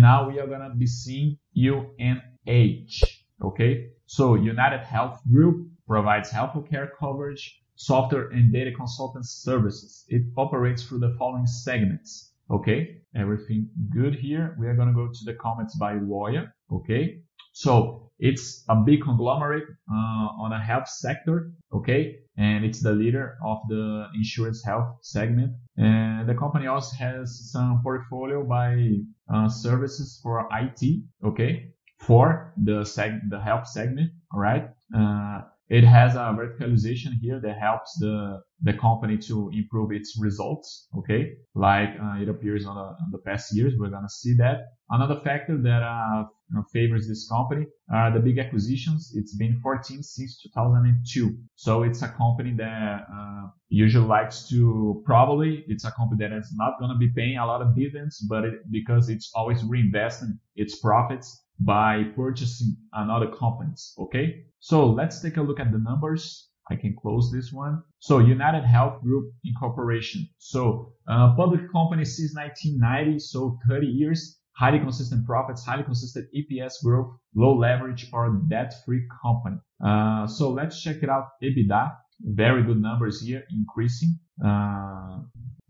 And now we are gonna be seeing UNH. Okay, so UnitedHealth Group provides healthcare coverage, software and data consultant services. It operates through the following segments. Okay, everything good here. We are gonna go to the comments by Woya. Okay, so it's a big conglomerate uh, on a health sector. Okay, and it's the leader of the insurance health segment. And the company also has some portfolio by uh, services for IT. Okay, for the seg- the health segment. All right. Uh, it has a verticalization here that helps the the company to improve its results. Okay, like uh, it appears on the, on the past years, we're gonna see that. Another factor that uh, favors this company are the big acquisitions. It's been 14 since 2002, so it's a company that uh, usually likes to probably it's a company that is not gonna be paying a lot of dividends, but it, because it's always reinvesting its profits by purchasing another companies. Okay, so let's take a look at the numbers. I can close this one. So UnitedHealth Group Incorporation. So uh, public company since 1990, so 30 years. Highly consistent profits, highly consistent EPS growth, low leverage or debt-free company. Uh, so let's check it out. EBITDA, very good numbers here, increasing. Uh,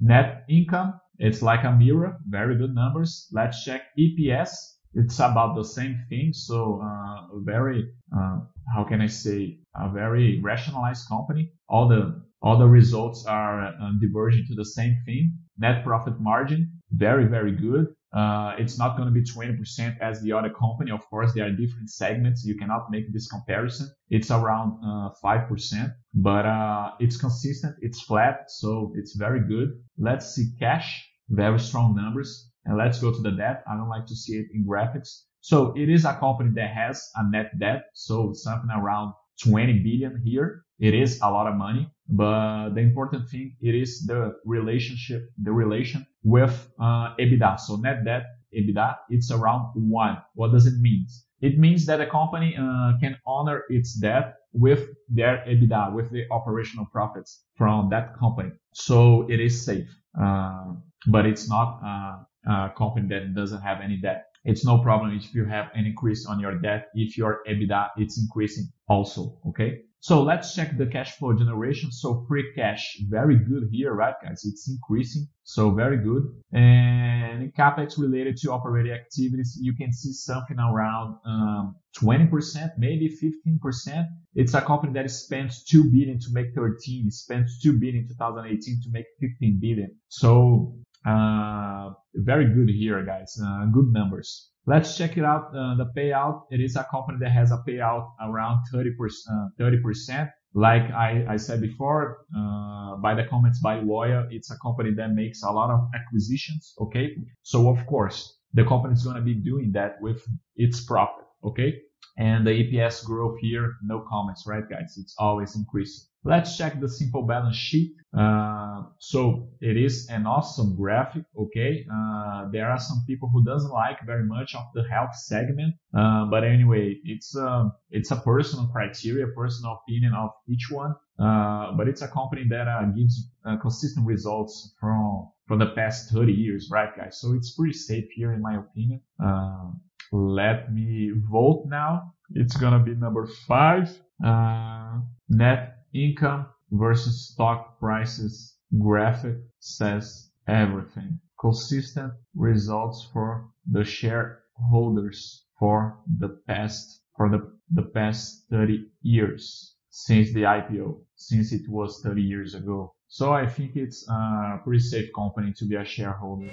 net income, it's like a mirror, very good numbers. Let's check EPS it's about the same thing. So uh, very, uh, how can I say, a very rationalized company. All the all the results are uh, diverging to the same thing. Net profit margin, very very good. Uh, it's not going to be 20% as the other company. Of course, there are different segments. You cannot make this comparison. It's around 5%, uh, but uh, it's consistent. It's flat. So it's very good. Let's see cash, very strong numbers. And let's go to the debt. I don't like to see it in graphics. So it is a company that has a net debt. So something around 20 billion here. It is a lot of money, but the important thing, it is the relationship, the relation with uh, EBITDA. So net debt, EBITDA, it's around one. What does it mean? It means that a company uh, can honor its debt with their EBITDA, with the operational profits from that company. So it is safe, uh, but it's not uh, company that doesn't have any debt. It's no problem if you have an increase on your debt, if your EBITDA it's increasing also. Okay. So let's check the cash flow generation. So free cash, very good here, right, guys? It's increasing. So very good. And capex related to operating activities, you can see something around um, 20%, maybe 15%. It's a company that spends 2 billion to make 13, it spends 2 billion in 2018 to make 15 billion. So uh, very good here, guys. Uh, good numbers. Let's check it out. Uh, the payout. It is a company that has a payout around 30%. 30%. Like I, I said before, uh, by the comments by Woya, it's a company that makes a lot of acquisitions. Okay. So of course, the company is going to be doing that with its profit. Okay. And the EPS growth here, no comments, right, guys? It's always increasing. Let's check the simple balance sheet. Uh, so it is an awesome graphic. Okay. Uh, there are some people who doesn't like very much of the health segment. Uh, but anyway, it's a, uh, it's a personal criteria, personal opinion of each one. Uh, but it's a company that uh, gives consistent results from, from the past 30 years, right, guys? So it's pretty safe here, in my opinion. Let me vote now. It's going to be number five. Uh, net Income versus stock prices graphic says everything. Consistent results for the shareholders for the past for the, the past 30 years since the IPO, since it was 30 years ago. So I think it's a pretty safe company to be a shareholder.